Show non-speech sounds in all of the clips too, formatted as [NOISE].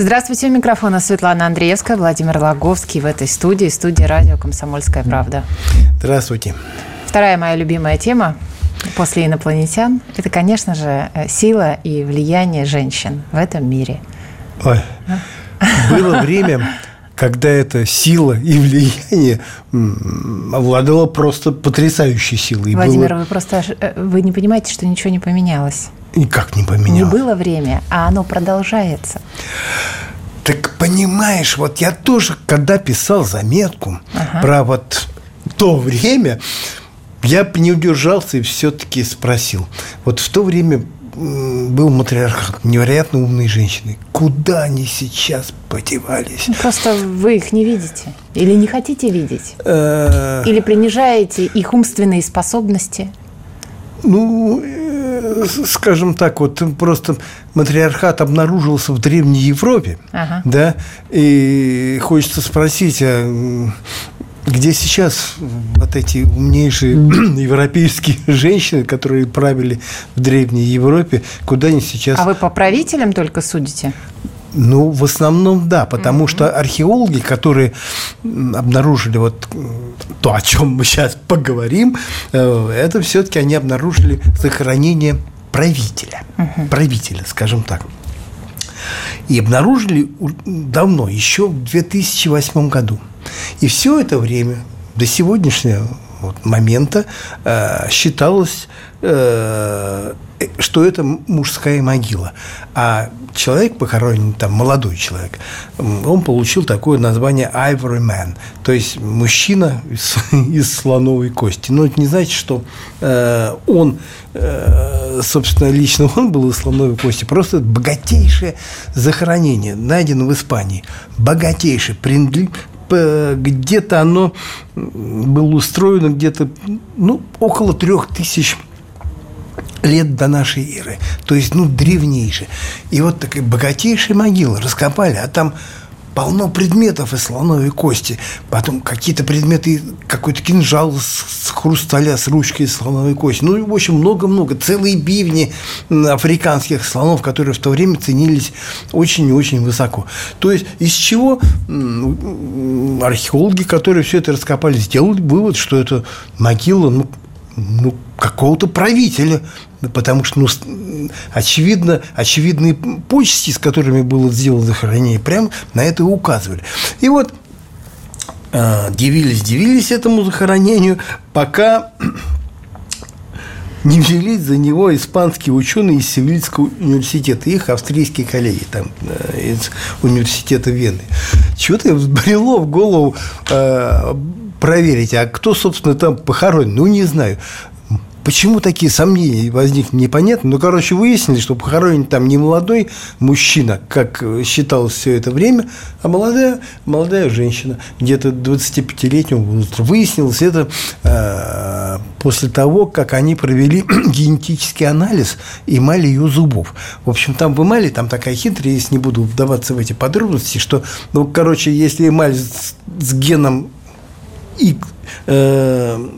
Здравствуйте, у микрофона Светлана Андреевская, Владимир Лаговский в этой студии, студии радио «Комсомольская правда». Здравствуйте. Вторая моя любимая тема после инопланетян – это, конечно же, э, сила и влияние женщин в этом мире. Ой, было время, когда эта сила и влияние обладала просто потрясающей силой. Владимир, было... вы просто э, вы не понимаете, что ничего не поменялось. Никак не поменялось. Не было время, а оно продолжается. Так понимаешь, вот я тоже, когда писал заметку ага. про вот то время, я не удержался и все-таки спросил. Вот в то время был матриархат, невероятно умные женщины. Куда они сейчас подевались? Ну, просто вы их не видите. Или не хотите видеть? Э. Или принижаете их умственные способности? Ну, скажем так, вот просто матриархат обнаружился в Древней Европе, ага. да, и хочется спросить, а где сейчас вот эти умнейшие [CLEARS THROAT] европейские [CLEARS THROAT] женщины, которые правили в Древней Европе, куда они сейчас... А вы по правителям только судите? Ну, в основном да, потому mm-hmm. что археологи, которые обнаружили вот то, о чем мы сейчас поговорим, э, это все-таки они обнаружили захоронение правителя, угу. правителя, скажем так. И обнаружили давно, еще в 2008 году. И все это время, до сегодняшнего вот момента, э, считалось э, что это мужская могила. А человек похоронен, там, молодой человек, он получил такое название Ivory Man, то есть мужчина из, [LAUGHS] из слоновой кости. Но это не значит, что э, он, э, собственно, лично он был из слоновой кости, просто богатейшее захоронение, найдено в Испании. Богатейшее, где-то оно было устроено где-то ну, около трех тысяч лет до нашей эры. То есть, ну, древнейшая. И вот такая богатейшая могила раскопали, а там полно предметов из слоновой кости. Потом какие-то предметы, какой-то кинжал с хрусталя, с ручкой из слоновой кости. Ну, в общем, много-много. Целые бивни африканских слонов, которые в то время ценились очень и очень высоко. То есть, из чего археологи, которые все это раскопали, сделали вывод, что это могила, ну, ну какого-то правителя, потому что, ну, очевидно, очевидные почести, с которыми было сделано захоронение, прям на это и указывали. И вот э, дивились, дивились этому захоронению, пока не взялись за него испанские ученые из Севильского университета, их австрийские коллеги там, э, из университета Вены. Чего-то взбрело в голову э, проверить, а кто, собственно, там похоронен, ну, не знаю. Почему такие сомнения возникли, непонятно. Но, короче, выяснили, что похоронен там не молодой мужчина, как считалось все это время, а молодая, молодая женщина, где-то 25-летнего возраста. Выяснилось это э, после того, как они провели [CLEARS THROAT] генетический анализ эмали ее зубов. В общем, там в эмали, там такая хитрая, если не буду вдаваться в эти подробности, что, ну, короче, если эмаль с, с геном и э,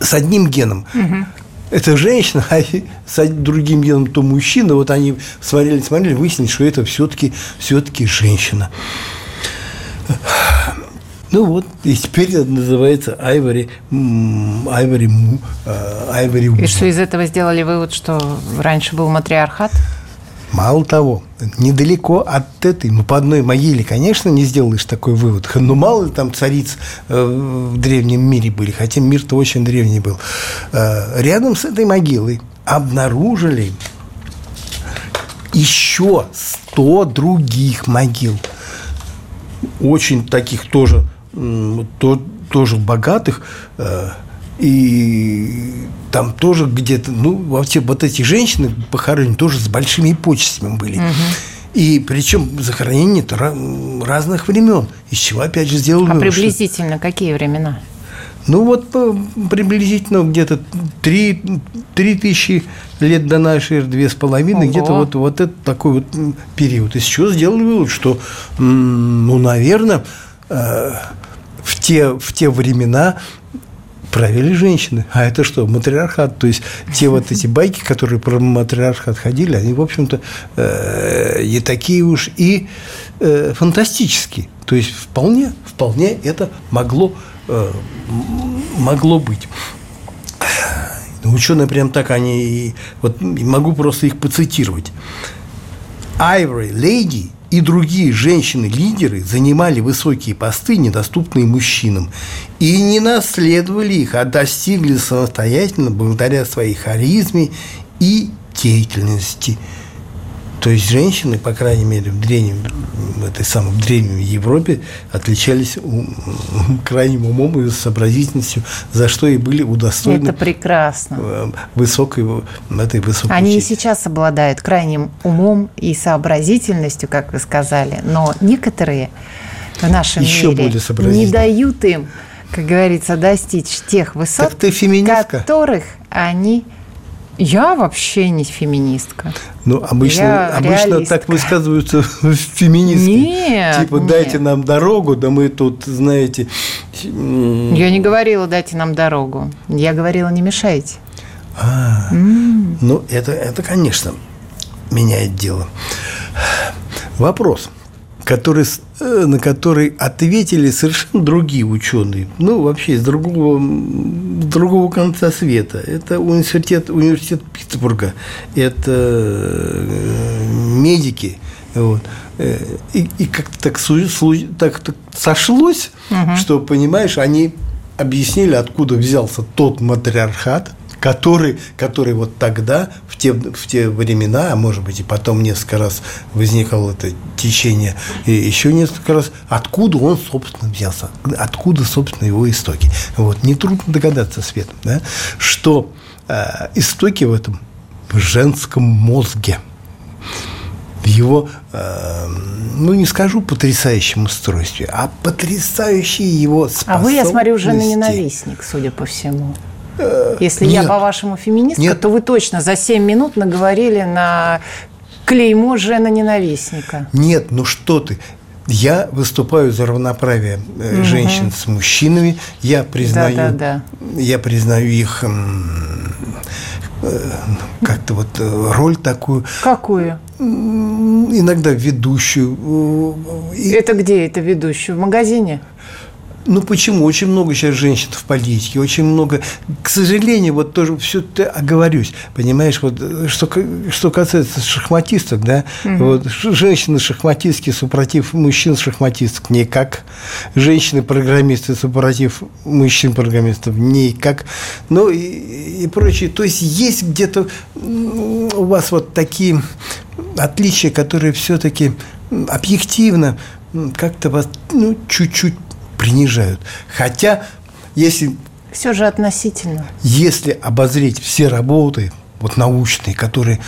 с одним геном. Угу. Это женщина, [LAUGHS] а с другим геном то мужчина. Вот они смотрели, смотрели, выяснили, что это все-таки все-таки женщина. Ну вот, и теперь это называется Айвори, Айвори, Айвори. И что из этого сделали вывод, что раньше был матриархат? Мало того, недалеко от этой, ну, по одной могиле, конечно, не сделаешь такой вывод. [LAUGHS] Но мало ли там цариц э, в древнем мире были, хотя мир-то очень древний был. Э, рядом с этой могилой обнаружили еще 100 других могил. Очень таких тоже, то, тоже богатых, э, и там тоже где-то, ну, вообще вот эти женщины похоронены тоже с большими почестями были. Угу. И причем захоронения разных времен, из чего опять же сделали. А приблизительно что... какие времена? Ну вот приблизительно где-то 3, 3 тысячи лет до нашей эры, две с половиной, где-то вот, вот это такой вот период. Из чего сделали вывод, что, ну, наверное, э, в те, в те времена правили женщины. А это что, матриархат? То есть те вот эти байки, которые про матриархат ходили, они, в общем-то, э, не такие уж и э, фантастические. То есть вполне, вполне это могло Э, могло быть. Ученые прям так они, вот могу просто их поцитировать. Айвори, Лейди и другие женщины-лидеры занимали высокие посты, недоступные мужчинам, и не наследовали их, а достигли самостоятельно благодаря своей харизме и деятельности – то есть женщины, по крайней мере, в древнем, в этой самой в древней Европе отличались крайним умом и сообразительностью, за что и были удостоены. Это прекрасно. Э, высокой, этой высокой Они чести. и сейчас обладают крайним умом и сообразительностью, как вы сказали, но некоторые в нашем Еще мире не дают им, как говорится, достичь тех высот, которых они я вообще не феминистка. Ну, обычно, я обычно реалистка. так высказываются [LAUGHS] феминистки. Нет, типа, дайте нет. нам дорогу, да мы тут, знаете... Я не говорила, дайте нам дорогу. Я говорила, не мешайте. А, mm. ну, это, это, конечно, меняет дело. Вопрос который, э, на который ответили совершенно другие ученые, ну, вообще из другого, с другого конца света. Это университет, университет Питтсбурга, это э, медики, вот. Э, и, и как-то так, так, так сошлось, угу. что, понимаешь, они объяснили, откуда взялся тот матриархат, который, который вот тогда, в те, в те времена, а может быть и потом несколько раз возникало это течение, и еще несколько раз, откуда он, собственно, взялся, откуда, собственно, его истоки. Вот. Нетрудно догадаться, Свет, да, что э, истоки в этом в женском мозге в его, э, ну не скажу потрясающем устройстве, а потрясающие его способности. А вы, я смотрю, уже на ненавистник, судя по всему. Если Нет. я, по-вашему, феминистка, Нет. то вы точно за 7 минут наговорили на клеймо жена-ненавистника. Нет, ну что ты. Я выступаю за равноправие угу. женщин с мужчинами. Я признаю, да, да, да. я признаю их э, как-то вот э, роль такую. Какую? Иногда ведущую. Это где это ведущую? В магазине? Ну почему? Очень много сейчас женщин в политике, очень много. К сожалению, вот тоже все оговорюсь, понимаешь, вот что, что касается шахматисток, да, угу. вот женщины шахматистки супротив мужчин шахматисток никак, женщины программисты супротив мужчин программистов никак, ну и, и прочее. То есть есть где-то у вас вот такие отличия, которые все-таки объективно как-то вас ну, чуть-чуть принижают. Хотя, если... Все же относительно. Если обозреть все работы, вот научные, которые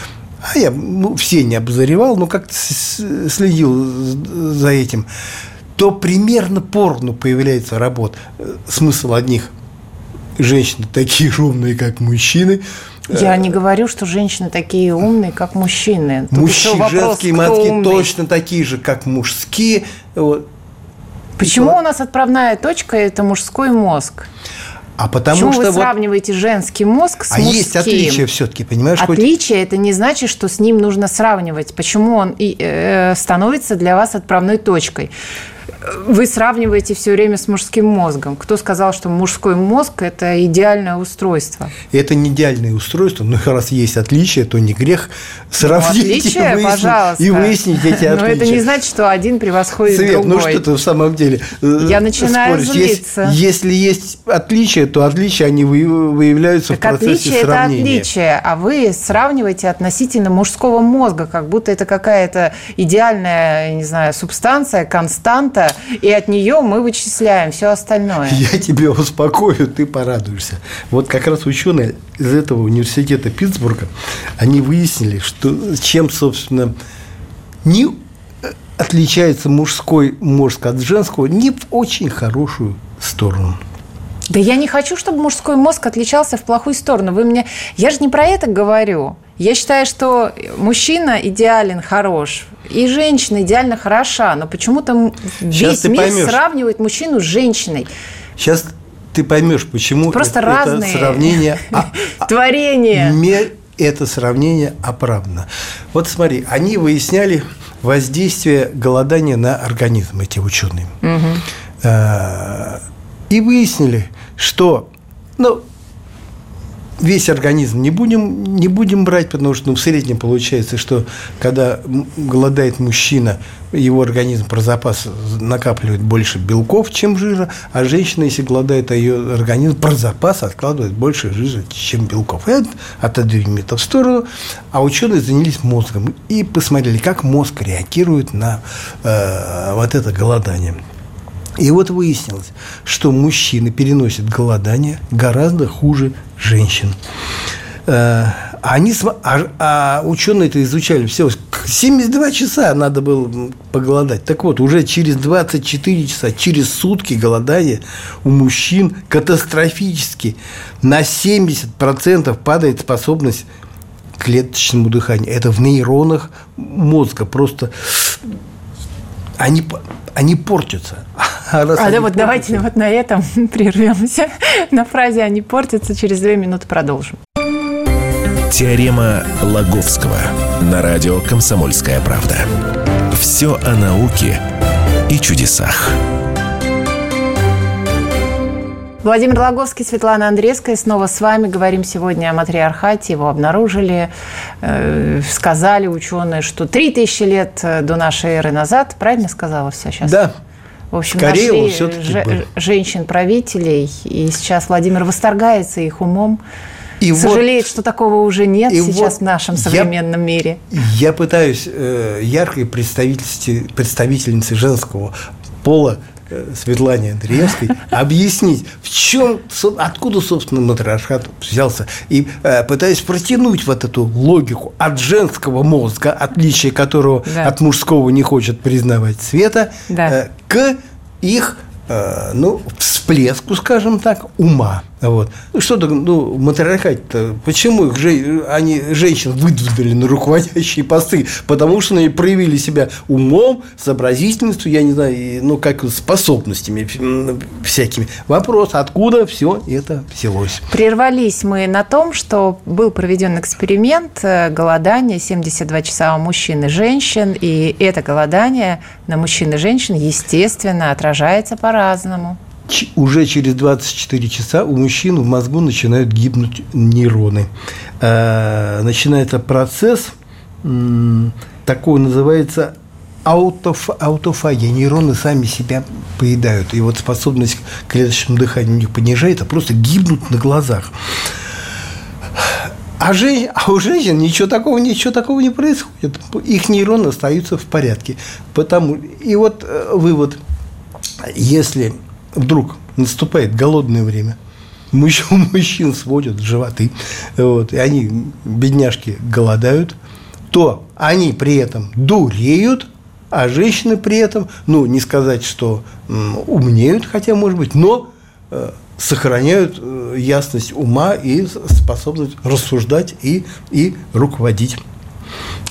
а я ну, все не обозревал, но как-то следил за этим, то примерно порно появляется работ. Смысл одних женщины такие же умные, как мужчины. Я не говорю, что женщины такие умные, как мужчины. Мужчины, женские мозги точно такие же, как мужские. Вот. Почему у нас отправная точка – это мужской мозг? А потому Почему что вы вот... сравниваете женский мозг с а мужским? есть отличие все-таки, понимаешь? Отличие хоть... – это не значит, что с ним нужно сравнивать. Почему он и, э, становится для вас отправной точкой? Вы сравниваете все время с мужским мозгом. Кто сказал, что мужской мозг – это идеальное устройство? Это не идеальное устройство, но раз есть отличия, то не грех сравнить ну, отличия, и, выяснить, пожалуйста. и выяснить эти отличия. Но это не значит, что один превосходит Свет, другой. ну что ты в самом деле э, Я начинаю спорить. злиться. Если, если есть отличия, то отличия, они выявляются так в процессе отличие сравнения. это отличие, а вы сравниваете относительно мужского мозга, как будто это какая-то идеальная, не знаю, субстанция, константа, и от нее мы вычисляем все остальное. Я тебя успокою, ты порадуешься. Вот как раз ученые из этого университета Питтсбурга, они выяснили, что чем, собственно, не э, отличается мужской мозг от женского не в очень хорошую сторону. Да я не хочу, чтобы мужской мозг отличался в плохую сторону. Вы мне... Я же не про это говорю. Я считаю, что мужчина идеален, хорош, и женщина идеально хороша, но почему-то весь мир поймешь. сравнивает мужчину с женщиной. Сейчас ты поймешь, почему Просто это, разные это сравнение [LAUGHS] творения. Это сравнение оправдано. Вот смотри, они выясняли воздействие голодания на организм, эти ученые. Угу. И выяснили, что ну, весь организм не будем, не будем брать, потому что ну, в среднем получается, что когда голодает мужчина, его организм про запас накапливает больше белков, чем жира, а женщина, если голодает, а ее организм про запас откладывает больше жира, чем белков. И отодвинем это в сторону, а ученые занялись мозгом и посмотрели, как мозг реагирует на э, вот это голодание. И вот выяснилось, что мужчины переносят голодание гораздо хуже женщин. Э, они, а, а ученые это изучали все. 72 часа надо было поголодать. Так вот, уже через 24 часа, через сутки голодания у мужчин катастрофически на 70% падает способность к клеточному дыханию. Это в нейронах мозга. Просто они, они портятся. [LAUGHS] А, а да, вот давайте вот на этом [LAUGHS] прервемся. На фразе «они портятся». Через две минуты продолжим. Теорема Лаговского на радио «Комсомольская правда». Все о науке и чудесах. Владимир Логовский, Светлана Андрейская. Снова с вами. Говорим сегодня о матриархате. Его обнаружили, э, сказали ученые, что 3000 лет до нашей эры назад. Правильно сказала все сейчас? Да. В общем, Скорее нашли ж- женщин-правителей. И сейчас Владимир восторгается их умом. И Сожалеет, вот, что такого уже нет сейчас вот в нашем современном я, мире. Я пытаюсь э, яркой представительнице женского пола Э, Светлане Андреевской объяснить, в чем, откуда, собственно, матриархат взялся. И э, пытаясь протянуть вот эту логику от женского мозга, отличие которого да. от мужского не хочет признавать Света, да. э, к их Э, ну, всплеску, скажем так, ума. Вот. Ну, что-то, ну, матриархат-то, почему их же, они, женщин выдвинули на руководящие посты? Потому что они проявили себя умом, сообразительностью, я не знаю, ну, как способностями всякими. Вопрос, откуда все это взялось? Прервались мы на том, что был проведен эксперимент э, голодания 72 часа у мужчин и женщин, и это голодание на мужчин и женщин, естественно, отражается по по-разному. Уже через 24 часа у мужчин в мозгу начинают гибнуть нейроны. Э, начинается процесс, такой называется аутоф, аутофагия. Нейроны сами себя поедают. И вот способность к клеточному дыханию у них понижается, просто гибнут на глазах. А, жен... а у женщин ничего такого, ничего такого не происходит. Их нейроны остаются в порядке. Потому... И вот э, вывод – если вдруг наступает голодное время, [LAUGHS] мужчин, сводят животы, вот, и они, бедняжки, голодают, то они при этом дуреют, а женщины при этом, ну, не сказать, что умнеют, хотя, может быть, но э, сохраняют э, ясность ума и способность рассуждать и, и руководить.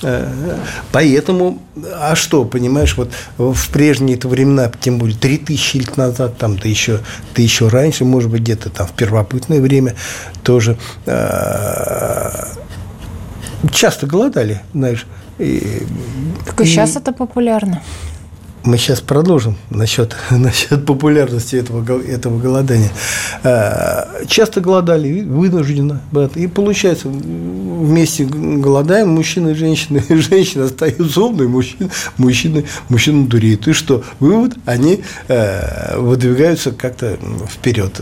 Э, поэтому, а что, понимаешь, вот в прежние это времена, тем более 3000 лет назад, там, да еще, да еще раньше, может быть, где-то там в первобытное время тоже э, часто голодали, знаешь. И, так и сейчас это популярно мы сейчас продолжим насчет, [LAUGHS] насчет популярности этого, этого голодания. Э, часто голодали, вынужденно. И получается, вместе голодаем, мужчины и женщины. [LAUGHS] Женщины остаются умные, мужчины, мужчины, мужчины дуреют. И что? Вывод, они э, выдвигаются как-то вперед.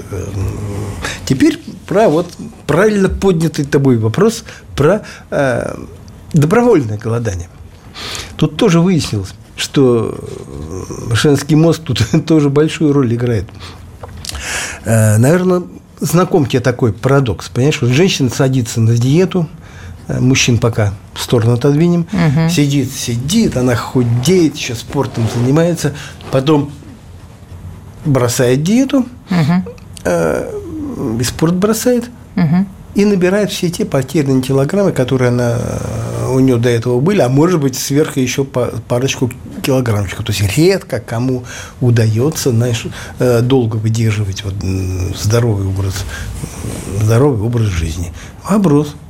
Теперь про вот правильно поднятый тобой вопрос про э, добровольное голодание. Тут тоже выяснилось, что женский мозг тут [LAUGHS] тоже большую роль играет. Э, Наверное, знаком тебе такой парадокс. Понимаешь, вот женщина садится на диету, Э, мужчин пока в сторону отодвинем. Угу. Сидит, сидит, она худеет, еще спортом занимается. Потом бросает диету, угу. э, и спорт бросает. Угу. И набирает все те потерянные килограммы, которые она, э, у нее до этого были, а может быть сверху еще парочку килограммчиков. То есть редко кому удается знаешь, э, долго выдерживать вот здоровый образ, здоровый образ жизни. Вопрос –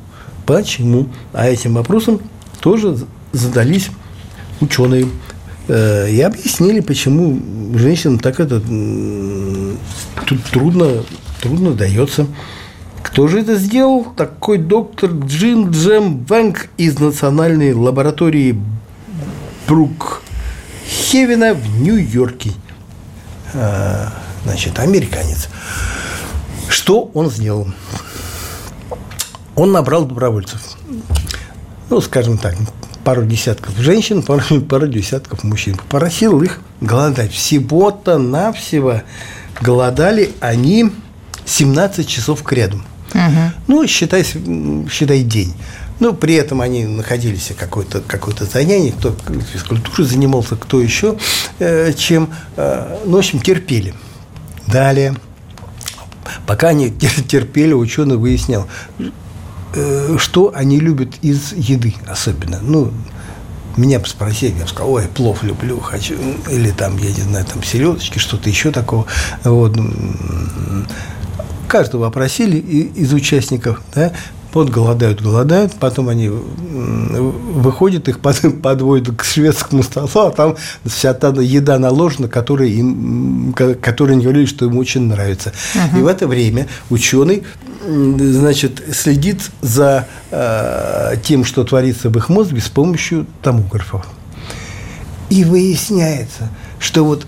Почему? А этим вопросом тоже задались ученые э, и объяснили, почему женщинам так это трудно, трудно дается. Кто же это сделал? Такой доктор Джин Джем Вэнг из национальной лаборатории Брук Хевена в Нью-Йорке. А, значит, американец. Что он сделал? он набрал добровольцев. Ну, скажем так, пару десятков женщин, пару, пару десятков мужчин. Попросил их голодать. Всего-то навсего голодали они 17 часов к ряду. Угу. Ну, считай, считай день. Ну, при этом они находились в какой-то какой занятии, кто физкультурой занимался, кто еще э, чем. Э, ну, в общем, терпели. Далее, пока они [LAUGHS] терпели, ученый выяснял, Э, что они любят из еды особенно. Ну, меня спросили, я сказал, ой, плов люблю, хочу, или там, я не знаю, там селедочки, что-то еще такого. Вот. Каждого опросили из участников, да, вот голодают, голодают, потом они выходят, их [LAUGHS] подводят к шведскому столу, а там вся та еда наложена, которая, им, которая они говорили, что им очень нравится. Угу. И в это время ученый значит, следит за э, тем, что творится в их мозге с помощью томографов. И выясняется, что вот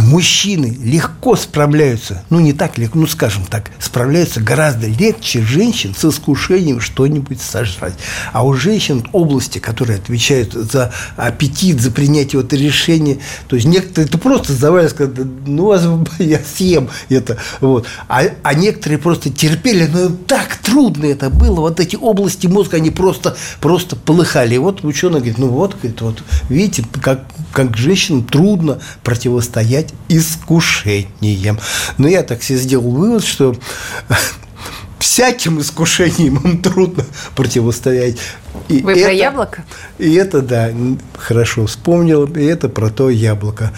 мужчины легко справляются, ну не так легко, ну скажем так, справляются гораздо легче женщин с искушением что-нибудь сожрать. А у женщин области, которые отвечают за аппетит, за принятие вот решения, то есть некоторые это просто сдавали, сказали, ну я съем это, вот. А, а некоторые просто терпели, но так трудно это было, вот эти области мозга, они просто, просто полыхали. И вот ученый говорит, ну вот, говорит, вот видите, как, как женщинам трудно противостоять противостоять искушениям. Но я так себе сделал вывод, что всяким искушениям им трудно противостоять. И Вы это, про яблоко? И это, да, хорошо вспомнил, и это про то яблоко.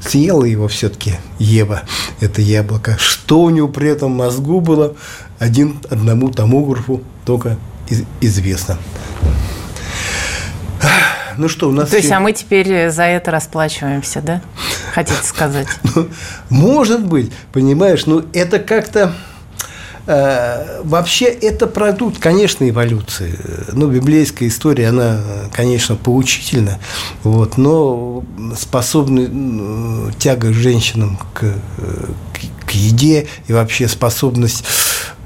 Съела его все-таки Ева, это яблоко. Что у него при этом мозгу было, один одному томографу только известно. Ну что, у нас... То есть, а мы теперь за это расплачиваемся, да? Хотите сказать? [LAUGHS] Ну, может быть, понимаешь, ну это как-то... Э, вообще это продукт, конечно, эволюции. Ну, библейская история, она, конечно, поучительна, вот, но способны тяга к женщинам к, к, к еде и вообще способность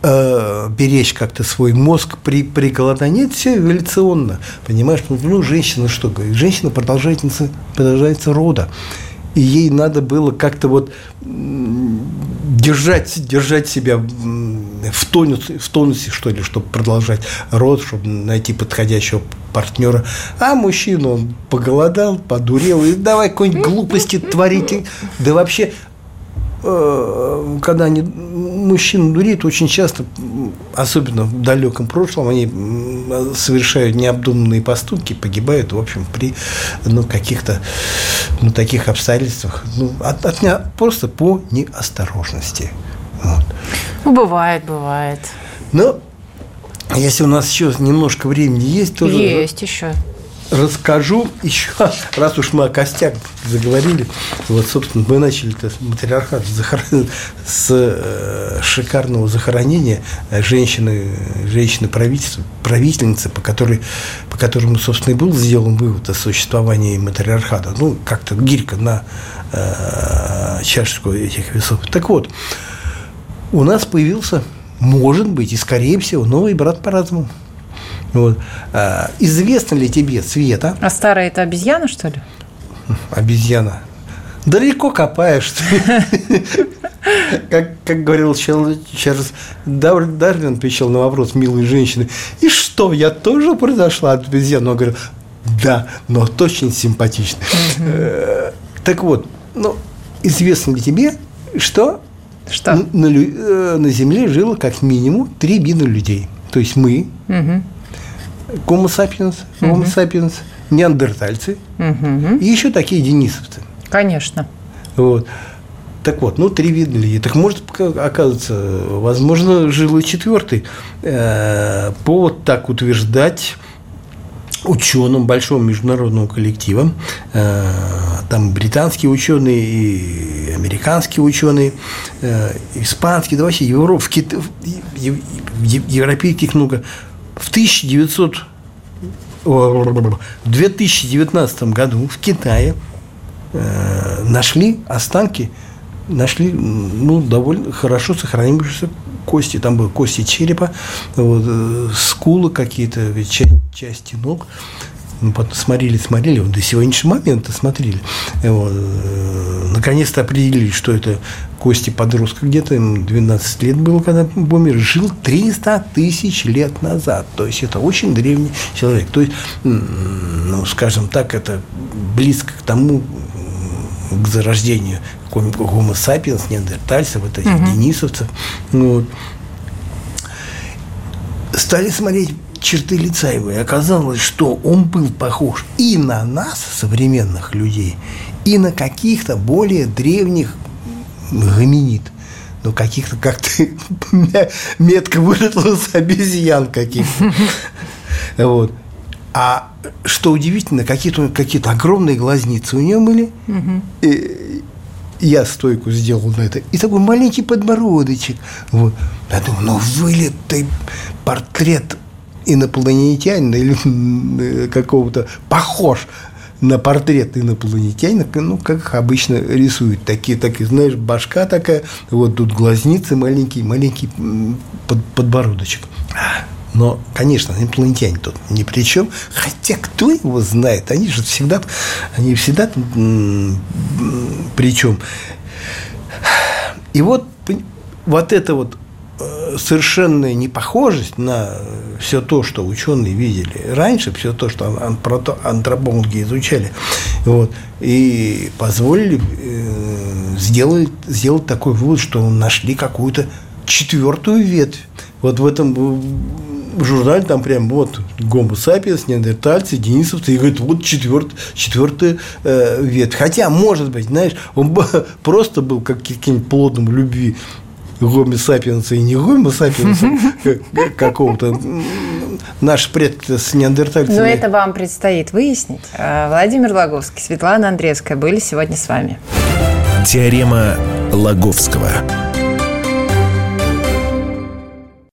э, беречь как-то свой мозг при, при голодании, это все эволюционно, понимаешь? Ну, ну женщина что говорит? Женщина продолжательница, продолжается рода. И ей надо было как-то вот держать, держать себя в тонусе, в тонусе, что ли, чтобы продолжать род, чтобы найти подходящего партнера. А мужчина, он поголодал, подурел, и давай какой-нибудь глупости творить. Да вообще когда они, мужчина дурит, очень часто, особенно в далеком прошлом, они совершают необдуманные поступки, погибают, в общем, при ну, каких-то ну, таких обстоятельствах, ну, от, от, просто по неосторожности. Вот. Ну, бывает, бывает. Но если у нас еще немножко времени есть, тоже... Есть еще расскажу еще, раз уж мы о костях заговорили, вот, собственно, мы начали это матриархат с э, шикарного захоронения женщины, женщины правительства, правительницы, по, которой, по которому, собственно, и был сделан вывод о существовании матриархата. Ну, как-то гирька на э, чашечку этих весов. Так вот, у нас появился, может быть, и скорее всего, новый брат по разуму. Вот. А, известно ли тебе Света? А старая это обезьяна, что ли? Обезьяна. Далеко копаешь. Как, как говорил Чарльз Дарвин, отвечал на вопрос милой женщины, и что, я тоже произошла от обезьян? Он говорил, да, но очень симпатично. Э, так вот, ну, известно ли тебе, что, что? На, на, э, на Земле жило как минимум три вида людей. То есть мы, угу. Homo sapiens, Homo sapiens, неандертальцы угу. и еще такие денисовцы. Конечно. Вот. Так вот, ну, три вида людей. Так может, оказывается, возможно, жил и четвертый. Э, повод так утверждать ученым большого международного коллектива. Э, там британские ученые и американские ученые, э, испанские, да вообще Европ, в, Кит... европейских много. В 1900 в 2019 году в Китае э, нашли останки, нашли ну, довольно хорошо сохранившиеся кости. Там были кости черепа, вот, э, скулы какие-то, части ног. Мы потом смотрели, смотрели, вот до сегодняшнего момента смотрели. Вот. Э, наконец-то определили, что это кости подростка где-то, ему 12 лет было, когда Бомер жил 300 тысяч лет назад. То есть это очень древний человек. То есть, ну, скажем так, это близко к тому, к зарождению Homo sapiens, неандертальцев, вот этих угу. денисовцев. Ну, вот. Стали смотреть черты лица его, и оказалось, что он был похож и на нас, современных людей, и на каких-то более древних гоминид. Ну, каких-то, как ты [LAUGHS] метко выразилась, обезьян каких-то. [LAUGHS] Вот. А что удивительно, какие-то какие огромные глазницы у нее были. И я стойку сделал на это. И такой маленький подбородочек. Вот. Я думаю, ну вылитый портрет инопланетянина или какого-то похож на портрет инопланетянина, ну, как обычно рисуют. Такие, такие, знаешь, башка такая, вот тут глазницы маленький, маленький под, подбородочек. Но, конечно, инопланетяне тут ни при чем. Хотя кто его знает? Они же всегда, они всегда при чем. И вот, вот это вот Э, совершенная непохожесть на все то, что ученые видели раньше, все то, что антропологи изучали, вот, и позволили э, сделать, сделать такой вывод, что нашли какую-то четвертую ветвь. Вот в этом в журнале там прям вот Homo sapiens, неандертальцы, денисовцы, и говорит, вот четверт, четвертая э, ветвь. Хотя, может быть, знаешь, он [LAUGHS] просто был как каким-нибудь плодом любви гомо сапиенса и не гомо сапиенса [LAUGHS] какого-то. Наш предки с неандертальцами. Но это вам предстоит выяснить. А, Владимир Логовский, Светлана Андреевская были сегодня с вами. Теорема Лаговского.